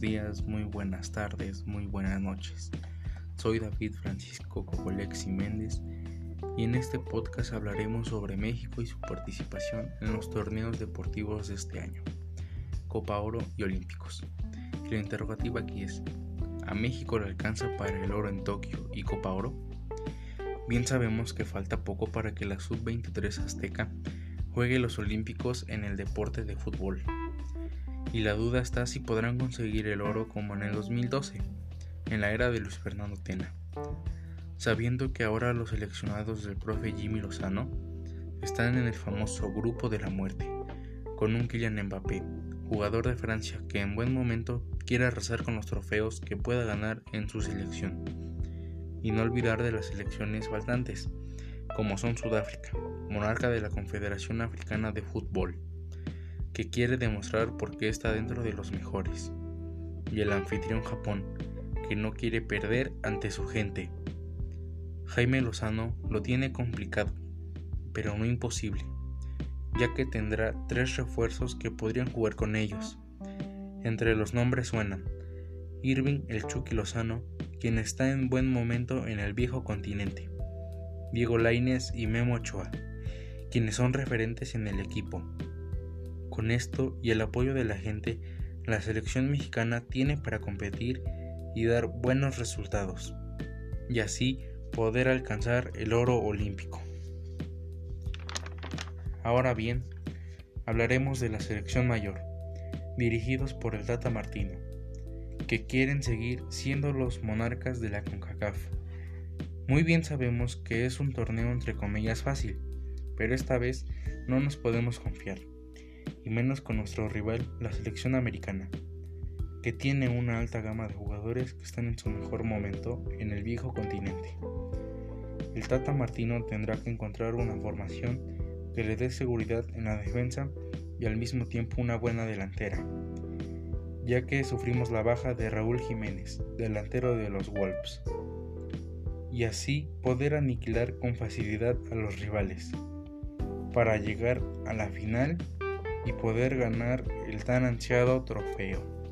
días, muy buenas tardes, muy buenas noches. Soy David Francisco Cocolexi Méndez y en este podcast hablaremos sobre México y su participación en los torneos deportivos de este año, Copa Oro y Olímpicos. La interrogativa aquí es, ¿a México le alcanza para el oro en Tokio y Copa Oro? Bien sabemos que falta poco para que la Sub-23 Azteca juegue los Olímpicos en el deporte de fútbol y la duda está si podrán conseguir el oro como en el 2012, en la era de Luis Fernando Tena. Sabiendo que ahora los seleccionados del profe Jimmy Lozano están en el famoso grupo de la muerte, con un Kylian Mbappé, jugador de Francia que en buen momento quiere arrasar con los trofeos que pueda ganar en su selección. Y no olvidar de las selecciones faltantes, como son Sudáfrica, monarca de la Confederación Africana de Fútbol, que quiere demostrar por qué está dentro de los mejores, y el anfitrión Japón, que no quiere perder ante su gente. Jaime Lozano lo tiene complicado, pero no imposible, ya que tendrá tres refuerzos que podrían jugar con ellos. Entre los nombres suenan Irving el Chucky Lozano, quien está en buen momento en el viejo continente, Diego Lainez y Memo Ochoa, quienes son referentes en el equipo, con esto y el apoyo de la gente, la selección mexicana tiene para competir y dar buenos resultados, y así poder alcanzar el oro olímpico. Ahora bien, hablaremos de la selección mayor, dirigidos por el Tata Martino, que quieren seguir siendo los monarcas de la CONCACAF. Muy bien sabemos que es un torneo entre comillas fácil, pero esta vez no nos podemos confiar y menos con nuestro rival, la selección americana, que tiene una alta gama de jugadores que están en su mejor momento en el viejo continente. El Tata Martino tendrá que encontrar una formación que le dé seguridad en la defensa y al mismo tiempo una buena delantera, ya que sufrimos la baja de Raúl Jiménez, delantero de los Wolves, y así poder aniquilar con facilidad a los rivales, para llegar a la final y poder ganar el tan ansiado trofeo.